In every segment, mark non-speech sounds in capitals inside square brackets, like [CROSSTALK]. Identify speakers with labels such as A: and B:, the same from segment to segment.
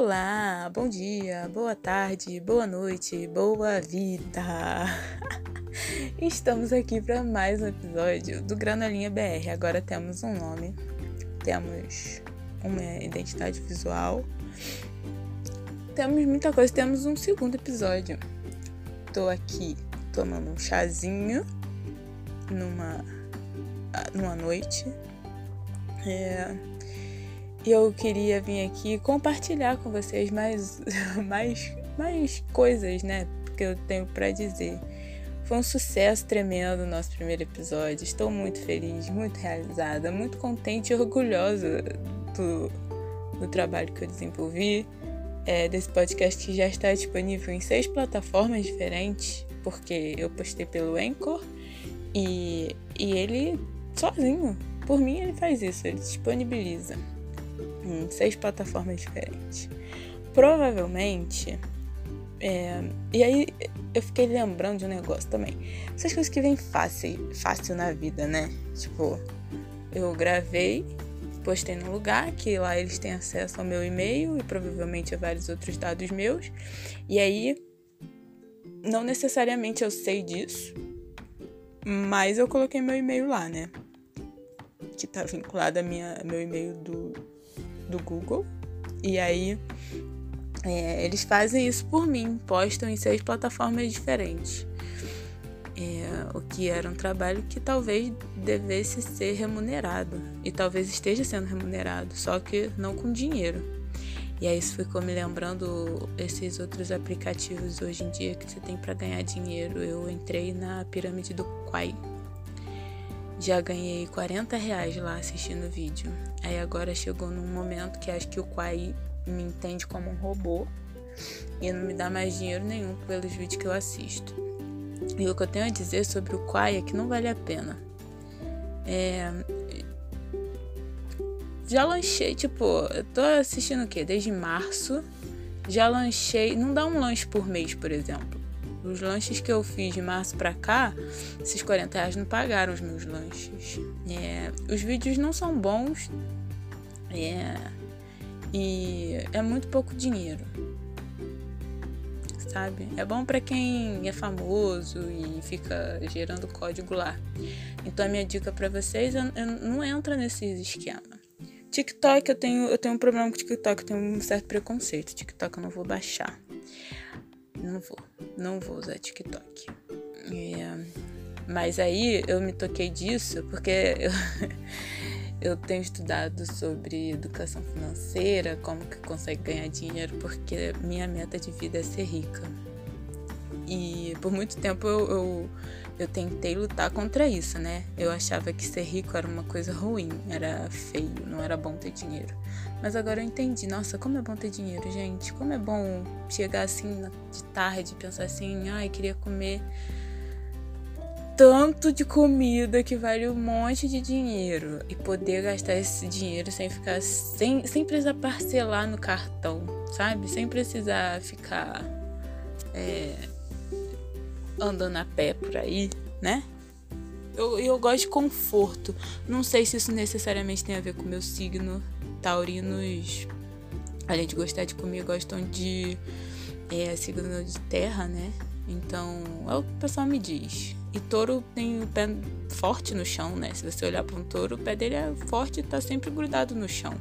A: Olá, bom dia, boa tarde, boa noite, boa vida! [LAUGHS] Estamos aqui para mais um episódio do Granolinha BR. Agora temos um nome, temos uma identidade visual, temos muita coisa, temos um segundo episódio. Tô aqui tomando um chazinho numa, numa noite. É, e eu queria vir aqui compartilhar com vocês mais, [LAUGHS] mais, mais coisas, né? Que eu tenho para dizer. Foi um sucesso tremendo o nosso primeiro episódio. Estou muito feliz, muito realizada, muito contente e orgulhosa do, do trabalho que eu desenvolvi. É, desse podcast que já está disponível em seis plataformas diferentes, porque eu postei pelo Anchor e, e ele sozinho, por mim, ele faz isso, ele disponibiliza em seis plataformas diferentes. Provavelmente. É, e aí eu fiquei lembrando de um negócio também. Essas coisas que vêm fácil, fácil na vida, né? Tipo, eu gravei, postei no lugar que lá eles têm acesso ao meu e-mail e provavelmente a vários outros dados meus. E aí, não necessariamente eu sei disso, mas eu coloquei meu e-mail lá, né? Que tá vinculado a minha, meu e-mail do, do Google. E aí é, eles fazem isso por mim, postam em seis plataformas diferentes. É, o que era um trabalho que talvez devesse ser remunerado. E talvez esteja sendo remunerado, só que não com dinheiro. E aí isso ficou me lembrando esses outros aplicativos hoje em dia que você tem para ganhar dinheiro. Eu entrei na pirâmide do Quai. Já ganhei 40 reais lá assistindo vídeo. Aí agora chegou num momento que acho que o Quai me entende como um robô e não me dá mais dinheiro nenhum pelos vídeos que eu assisto. E o que eu tenho a dizer sobre o Quai é que não vale a pena. É... Já lanchei, tipo, eu tô assistindo o quê? Desde março. Já lanchei. Não dá um lanche por mês, por exemplo. Os lanches que eu fiz de março pra cá, esses 40 reais não pagaram os meus lanches. É, os vídeos não são bons. É, e é muito pouco dinheiro. Sabe? É bom para quem é famoso e fica gerando código lá. Então a minha dica para vocês é, é, não entra nesses esquemas. TikTok eu tenho, eu tenho um problema com TikTok, eu tenho um certo preconceito. TikTok eu não vou baixar. Não vou, não vou usar TikTok. É, mas aí eu me toquei disso porque eu, [LAUGHS] eu tenho estudado sobre educação financeira, como que consegue ganhar dinheiro, porque minha meta de vida é ser rica. E por muito tempo eu, eu, eu, tentei lutar contra isso, né? Eu achava que ser rico era uma coisa ruim, era feio, não era bom ter dinheiro. Mas agora eu entendi, nossa, como é bom ter dinheiro, gente. Como é bom chegar assim de tarde e pensar assim, ai, queria comer tanto de comida que vale um monte de dinheiro e poder gastar esse dinheiro sem ficar sem, sem precisar parcelar no cartão, sabe? Sem precisar ficar é, andando a pé por aí, né? Eu, eu gosto de conforto. Não sei se isso necessariamente tem a ver com meu signo. Taurinos, além de gostar de comer, gostam de é, signo de terra, né? Então, é o que o pessoal me diz. E touro tem o pé forte no chão, né? Se você olhar para um touro, o pé dele é forte e tá sempre grudado no chão.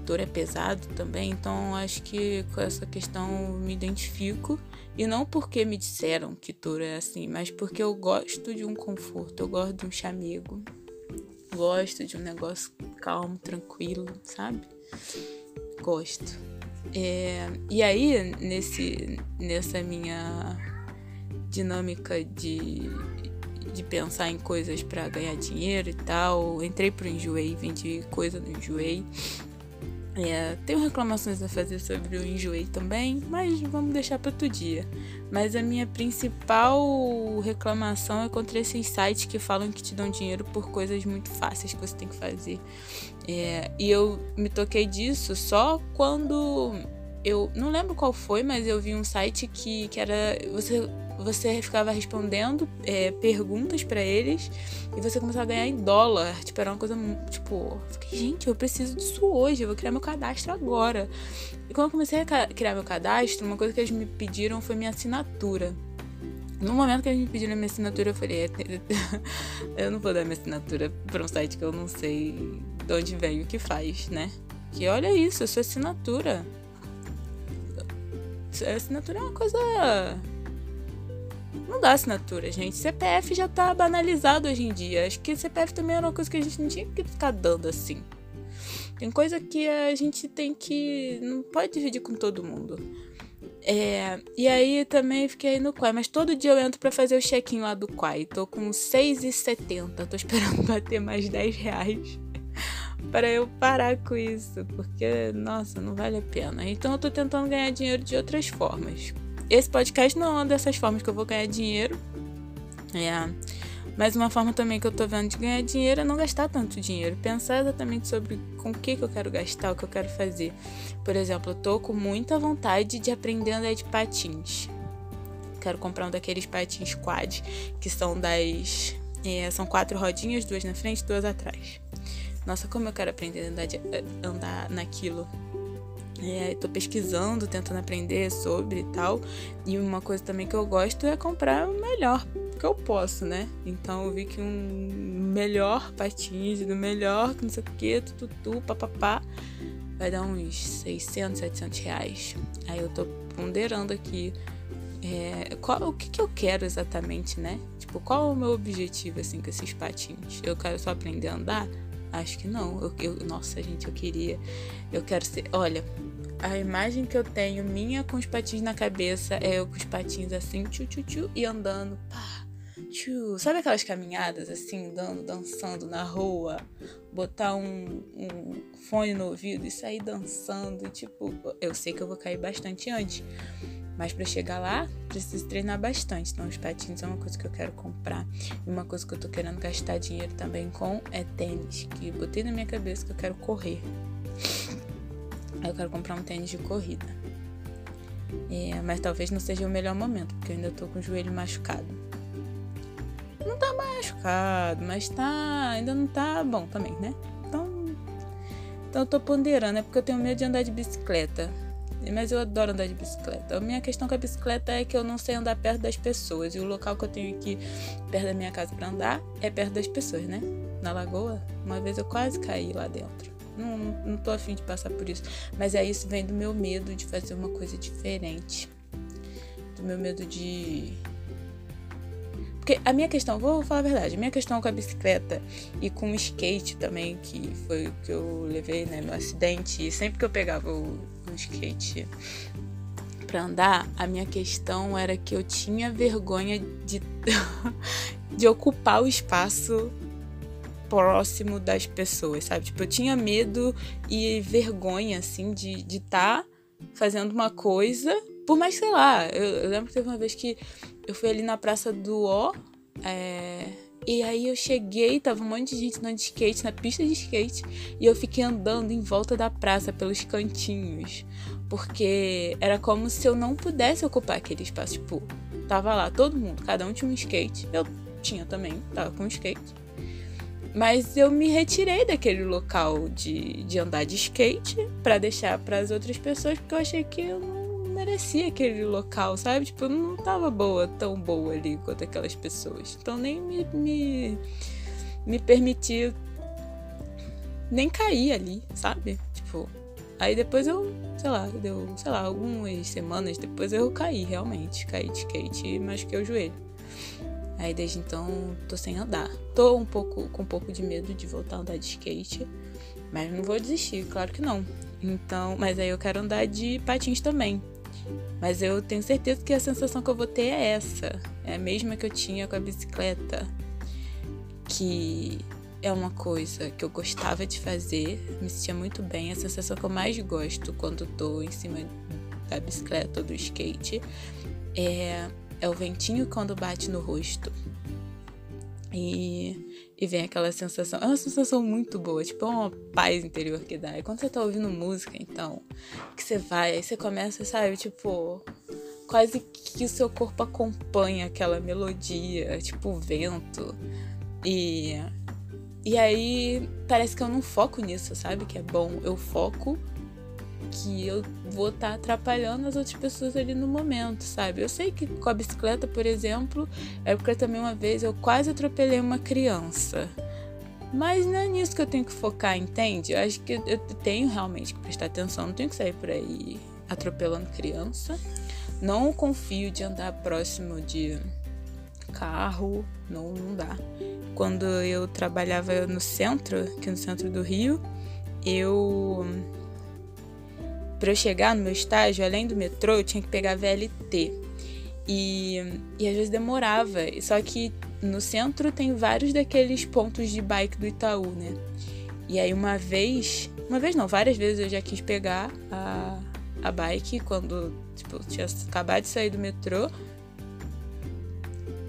A: O touro é pesado também, então acho que com essa questão me identifico. E não porque me disseram que touro é assim, mas porque eu gosto de um conforto, eu gosto de um chamego. Gosto de um negócio calmo, tranquilo, sabe? Gosto. É, e aí, nesse, nessa minha dinâmica de, de pensar em coisas para ganhar dinheiro e tal, entrei pro Enjoei, vendi coisa no Enjoei. É, tenho reclamações a fazer sobre o Enjoei também, mas vamos deixar para outro dia. Mas a minha principal reclamação é contra esses sites que falam que te dão dinheiro por coisas muito fáceis que você tem que fazer. É, e eu me toquei disso só quando eu não lembro qual foi, mas eu vi um site que, que era. Você você ficava respondendo é, perguntas para eles e você começava a ganhar em dólar. Tipo, era uma coisa, tipo, fiquei, gente, eu preciso disso hoje, eu vou criar meu cadastro agora. E quando eu comecei a criar meu cadastro, uma coisa que eles me pediram foi minha assinatura. No momento que eles me pediram a minha assinatura, eu falei, é, [LAUGHS] eu não vou dar minha assinatura para um site que eu não sei de onde vem o que faz, né? Que olha isso, a sua assinatura. A assinatura é uma coisa não dá assinatura, gente. CPF já tá banalizado hoje em dia. Acho que CPF também era uma coisa que a gente não tinha que ficar dando assim. Tem coisa que a gente tem que. Não pode dividir com todo mundo. É, e aí também fiquei no Quai, mas todo dia eu entro para fazer o check-in lá do Quai. Tô com 6,70. Tô esperando [LAUGHS] bater mais 10 reais [LAUGHS] para eu parar com isso, porque, nossa, não vale a pena. Então eu tô tentando ganhar dinheiro de outras formas. Esse podcast não é uma dessas formas que eu vou ganhar dinheiro. É. Mas uma forma também que eu tô vendo de ganhar dinheiro é não gastar tanto dinheiro. Pensar exatamente sobre com o que, que eu quero gastar, o que eu quero fazer. Por exemplo, eu tô com muita vontade de aprender a andar de patins. Quero comprar um daqueles patins quad, que são das. É, são quatro rodinhas, duas na frente, duas atrás. Nossa, como eu quero aprender a andar, de, andar naquilo. É, tô pesquisando, tentando aprender sobre e tal. E uma coisa também que eu gosto é comprar o melhor que eu posso, né? Então eu vi que um melhor patins, do melhor, que não sei o que, tututu, papapá, vai dar uns 600, 700 reais. Aí eu tô ponderando aqui é, qual, o que, que eu quero exatamente, né? Tipo, qual o meu objetivo, assim, com esses patins? Eu quero só aprender a andar? Acho que não. Eu, eu, nossa, gente, eu queria. Eu quero ser. Olha, a imagem que eu tenho minha com os patins na cabeça é eu com os patins assim, tchu, tchu, tchu, e andando. Pá, tchu. Sabe aquelas caminhadas assim, andando, dançando na rua? Botar um, um fone no ouvido e sair dançando. Tipo, eu sei que eu vou cair bastante antes. Mas para chegar lá, preciso treinar bastante. Então, os patins é uma coisa que eu quero comprar. E uma coisa que eu tô querendo gastar dinheiro também com é tênis. Que botei na minha cabeça que eu quero correr. Eu quero comprar um tênis de corrida. É, mas talvez não seja o melhor momento, porque eu ainda tô com o joelho machucado. Não tá machucado, mas tá. Ainda não tá bom também, né? Então. Então eu tô ponderando, é porque eu tenho medo de andar de bicicleta. Mas eu adoro andar de bicicleta. A minha questão com a bicicleta é que eu não sei andar perto das pessoas. E o local que eu tenho aqui perto da minha casa para andar é perto das pessoas, né? Na lagoa, uma vez eu quase caí lá dentro. Não, não tô afim de passar por isso. Mas é isso vem do meu medo de fazer uma coisa diferente. Do meu medo de. Porque a minha questão, vou falar a verdade, a minha questão com a bicicleta e com o skate também, que foi o que eu levei né, no acidente, e sempre que eu pegava o, no skate para andar, a minha questão era que eu tinha vergonha de, [LAUGHS] de ocupar o espaço próximo das pessoas, sabe? Tipo, eu tinha medo e vergonha, assim, de estar de tá fazendo uma coisa, por mais, sei lá, eu, eu, lembro que teve uma vez que eu fui ali na Praça do Ó, é, e aí eu cheguei, tava um monte de gente andando de skate, na pista de skate, e eu fiquei andando em volta da praça, pelos cantinhos. Porque era como se eu não pudesse ocupar aquele espaço. Tipo, tava lá todo mundo, cada um tinha um skate. Eu tinha também, tava com um skate. Mas eu me retirei daquele local de, de andar de skate para deixar para as outras pessoas, porque eu achei que eu não merecia aquele local, sabe? Tipo, eu não tava boa, tão boa ali quanto aquelas pessoas. Então nem me, me, me permitia nem cair ali, sabe? Tipo, aí depois eu, sei lá, deu, sei lá, algumas semanas depois eu caí realmente, caí de skate e machuquei o joelho. Aí desde então tô sem andar. Tô um pouco com um pouco de medo de voltar a andar de skate, mas não vou desistir, claro que não. Então, mas aí eu quero andar de patins também. Mas eu tenho certeza que a sensação que eu vou ter é essa. É a mesma que eu tinha com a bicicleta. Que é uma coisa que eu gostava de fazer, me sentia muito bem. A sensação que eu mais gosto quando tô em cima da bicicleta ou do skate é, é o ventinho quando bate no rosto. E e vem aquela sensação. É uma sensação muito boa, tipo, é uma paz interior que dá. E quando você tá ouvindo música, então, que você vai, aí você começa, sabe, tipo, quase que o seu corpo acompanha aquela melodia, tipo o vento. E e aí parece que eu não foco nisso, sabe? Que é bom. Eu foco que eu vou estar tá atrapalhando as outras pessoas ali no momento, sabe? Eu sei que com a bicicleta, por exemplo, é porque também uma vez eu quase atropelei uma criança. Mas não é nisso que eu tenho que focar, entende? Eu acho que eu tenho realmente que prestar atenção, não tenho que sair por aí atropelando criança. Não confio de andar próximo de carro, não, não dá. Quando eu trabalhava no centro, aqui no centro do Rio, eu para eu chegar no meu estágio, além do metrô, eu tinha que pegar VLT. E, e às vezes demorava. Só que no centro tem vários daqueles pontos de bike do Itaú, né? E aí uma vez, uma vez não, várias vezes eu já quis pegar a, a bike quando tipo, tinha acabado de sair do metrô.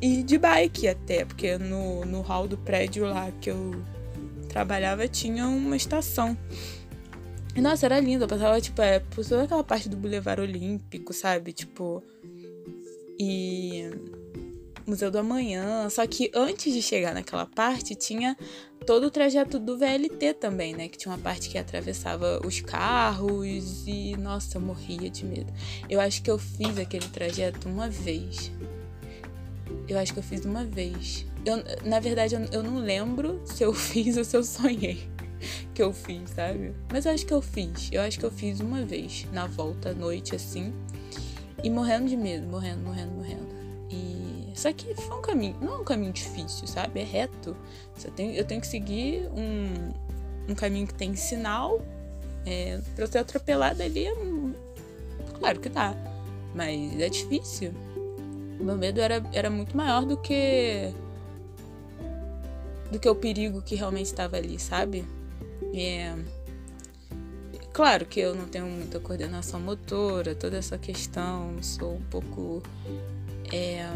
A: E de bike até, porque no, no hall do prédio lá que eu trabalhava tinha uma estação. Nossa, era lindo. Eu passava, tipo, é, por toda aquela parte do Boulevard Olímpico, sabe? Tipo. E. Museu do Amanhã. Só que antes de chegar naquela parte, tinha todo o trajeto do VLT também, né? Que tinha uma parte que atravessava os carros e, nossa, eu morria de medo. Eu acho que eu fiz aquele trajeto uma vez. Eu acho que eu fiz uma vez. Eu, na verdade, eu, eu não lembro se eu [LAUGHS] fiz ou se eu sonhei que eu fiz, sabe? Mas eu acho que eu fiz. Eu acho que eu fiz uma vez, na volta à noite, assim. E morrendo de medo, morrendo, morrendo, morrendo. E. Só que foi um caminho. Não é um caminho difícil, sabe? É reto. Tenho, eu tenho que seguir um, um caminho que tem sinal. É, pra eu ser atropelada ali, é, claro que dá. Mas é difícil. Meu medo era, era muito maior do que. do que o perigo que realmente estava ali, sabe? É, claro que eu não tenho muita coordenação motora, toda essa questão, sou um pouco é,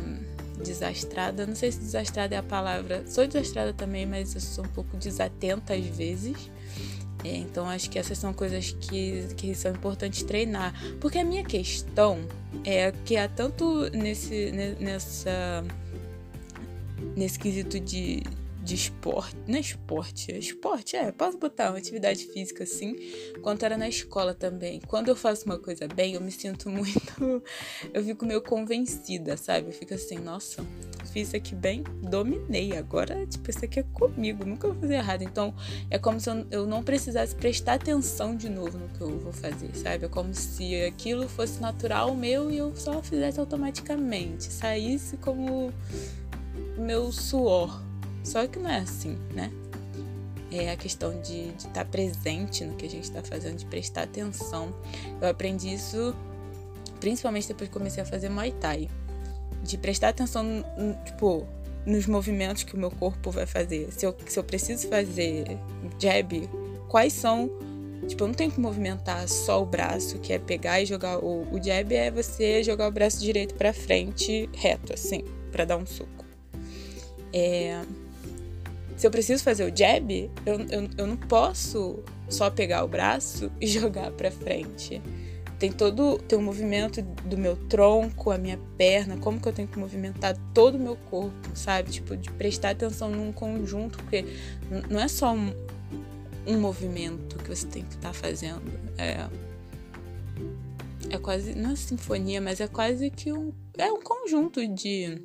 A: desastrada. Não sei se desastrada é a palavra. Sou desastrada também, mas eu sou um pouco desatenta às vezes. É, então acho que essas são coisas que, que são importantes treinar. Porque a minha questão é que há tanto nesse, nessa, nesse quesito de, de esporte. Não é esporte, é esporte, é. Posso botar uma atividade física assim, quanto era na escola também. Quando eu faço uma coisa bem, eu me sinto [LAUGHS] muito. Eu fico meio convencida, sabe? Eu fico assim, nossa, fiz isso aqui bem, dominei. Agora, tipo, isso aqui é comigo, nunca vou fazer errado. Então, é como se eu não precisasse prestar atenção de novo no que eu vou fazer, sabe? É como se aquilo fosse natural meu e eu só fizesse automaticamente. Saísse como meu suor só que não é assim, né? É a questão de estar tá presente no que a gente está fazendo, de prestar atenção. Eu aprendi isso principalmente depois que comecei a fazer Muay Thai. De prestar atenção, tipo, nos movimentos que o meu corpo vai fazer. Se eu, se eu preciso fazer jab, quais são. Tipo, eu não tenho que movimentar só o braço, que é pegar e jogar. O, o jab é você jogar o braço direito para frente, reto, assim, para dar um soco. É, se eu preciso fazer o jab, eu, eu, eu não posso só pegar o braço [LAUGHS] e jogar para frente. Tem todo tem um movimento do meu tronco, a minha perna, como que eu tenho que movimentar todo o meu corpo, sabe? Tipo, de prestar atenção num conjunto, porque não é só um, um movimento que você tem que estar tá fazendo. É, é quase, não é sinfonia, mas é quase que um, é um conjunto de,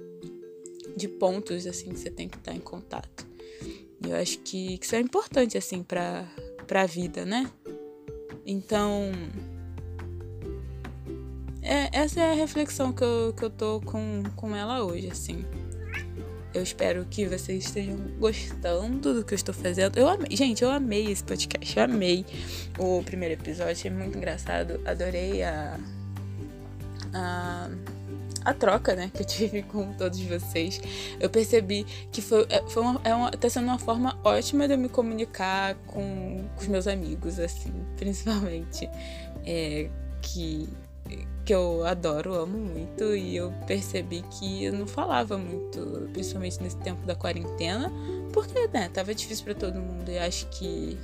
A: de pontos assim que você tem que estar tá em contato. Eu acho que, que isso é importante, assim, pra, pra vida, né? Então. É, essa é a reflexão que eu, que eu tô com, com ela hoje, assim. Eu espero que vocês estejam gostando do que eu estou fazendo. Eu amei, gente, eu amei esse podcast. Eu amei o primeiro episódio, achei muito engraçado. Adorei a. a a troca, né, que eu tive [LAUGHS] com todos vocês, eu percebi que foi, é, foi uma, é uma, tá sendo uma forma ótima de eu me comunicar com, com os meus amigos, assim, [LAUGHS] principalmente, é, que, que eu adoro, amo muito, e eu percebi que eu não falava muito, principalmente nesse tempo da quarentena, porque, né, tava difícil para todo mundo, e acho que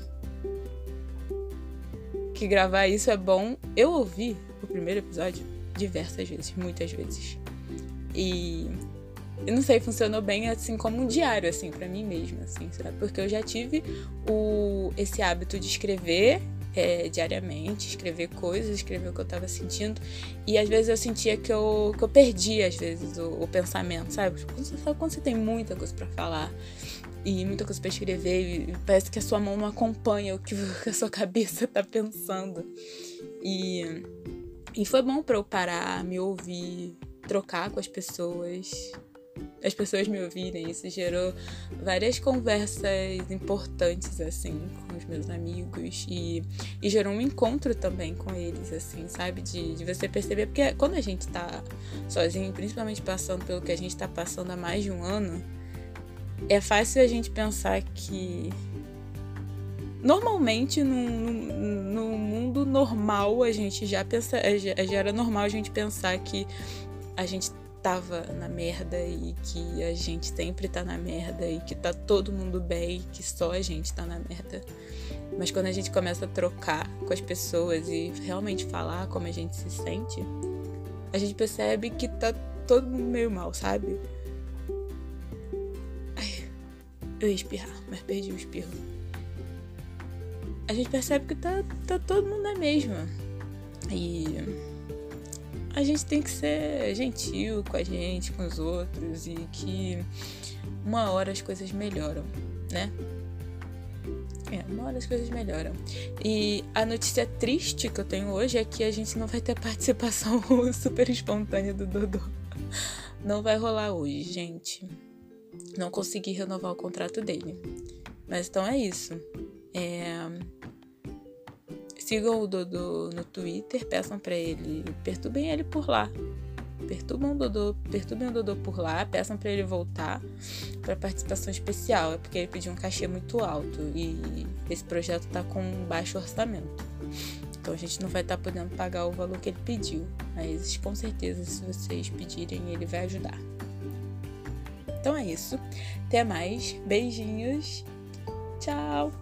A: que gravar isso é bom. Eu ouvi o primeiro episódio diversas vezes, muitas vezes. E eu não sei, funcionou bem assim como um diário, assim, para mim mesma, assim, sabe? Porque eu já tive o, esse hábito de escrever é, diariamente, escrever coisas, escrever o que eu tava sentindo. E às vezes eu sentia que eu, que eu perdia, às vezes, o, o pensamento, sabe? Você, quando você tem muita coisa para falar e muita coisa para escrever, e parece que a sua mão não acompanha o que [LAUGHS] a sua cabeça tá pensando. E, e foi bom para eu parar, me ouvir, trocar com as pessoas, as pessoas me ouvirem. Isso gerou várias conversas importantes, assim, com os meus amigos. E, e gerou um encontro também com eles, assim, sabe? De, de você perceber. Porque quando a gente tá sozinho, principalmente passando pelo que a gente tá passando há mais de um ano, é fácil a gente pensar que. Normalmente, no, mundo normal, a gente já pensa. Já era normal a gente pensar que a gente tava na merda e que a gente sempre tá na merda e que tá todo mundo bem e que só a gente tá na merda. Mas quando a gente começa a trocar com as pessoas e realmente falar como a gente se sente, a gente percebe que tá todo mundo meio mal, sabe? Ai, eu ia espirrar, mas perdi o espirro. A gente percebe que tá, tá todo mundo na mesma. E a gente tem que ser gentil com a gente, com os outros e que uma hora as coisas melhoram, né? É, uma hora as coisas melhoram. E a notícia triste que eu tenho hoje é que a gente não vai ter participação [LAUGHS] super espontânea do Dodô. Não vai rolar hoje, gente. Não consegui renovar o contrato dele. Mas então é isso. É Sigam o Dodô no Twitter, peçam para ele, perturbem ele por lá. Perturbam o Dodô, perturbem o Dodô por lá, peçam para ele voltar para participação especial, é porque ele pediu um cachê muito alto e esse projeto tá com baixo orçamento. Então a gente não vai estar tá podendo pagar o valor que ele pediu, mas com certeza se vocês pedirem ele vai ajudar. Então é isso. Até mais. Beijinhos. Tchau.